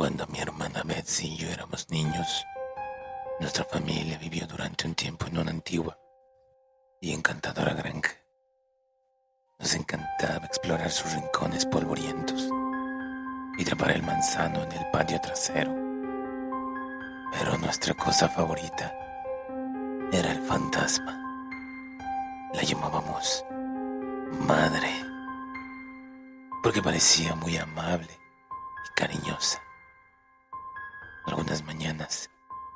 Cuando mi hermana Betsy y yo éramos niños, nuestra familia vivió durante un tiempo en una antigua y encantadora granja. Nos encantaba explorar sus rincones polvorientos y trepar el manzano en el patio trasero. Pero nuestra cosa favorita era el fantasma. La llamábamos madre porque parecía muy amable y cariñosa. Mañanas,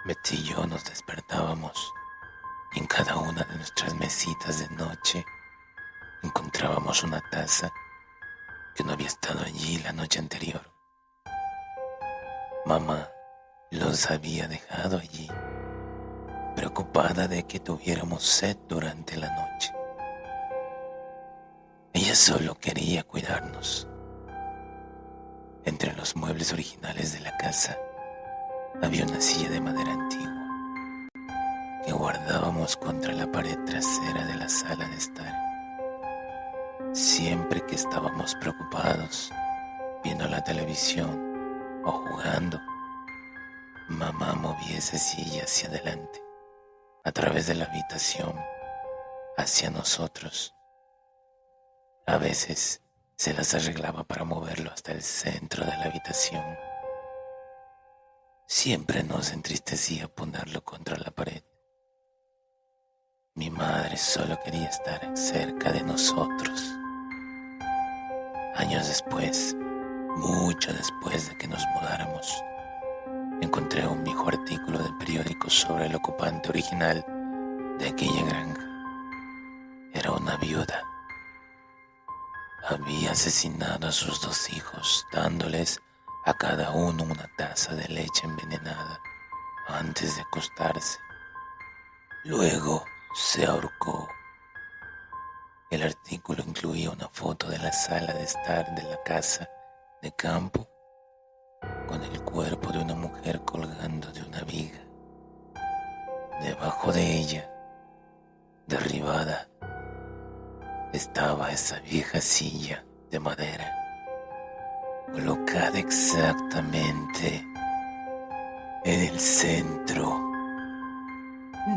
Betsy y yo nos despertábamos y en cada una de nuestras mesitas de noche encontrábamos una taza que no había estado allí la noche anterior. Mamá los había dejado allí, preocupada de que tuviéramos sed durante la noche. Ella solo quería cuidarnos. Entre los muebles originales de la casa había una silla de madera antigua que guardábamos contra la pared trasera de la sala de estar. Siempre que estábamos preocupados, viendo la televisión o jugando, mamá movía esa silla hacia adelante, a través de la habitación, hacia nosotros. A veces se las arreglaba para moverlo hasta el centro de la habitación. Siempre nos entristecía ponerlo contra la pared. Mi madre solo quería estar cerca de nosotros. Años después, mucho después de que nos mudáramos, encontré un viejo artículo del periódico sobre el ocupante original de aquella granja. Era una viuda. Había asesinado a sus dos hijos, dándoles a cada uno una taza de leche envenenada antes de acostarse. Luego se ahorcó. El artículo incluía una foto de la sala de estar de la casa de campo con el cuerpo de una mujer colgando de una viga. Debajo de ella, derribada, estaba esa vieja silla de madera, colocada exactamente en el centro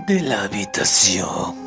de la habitación.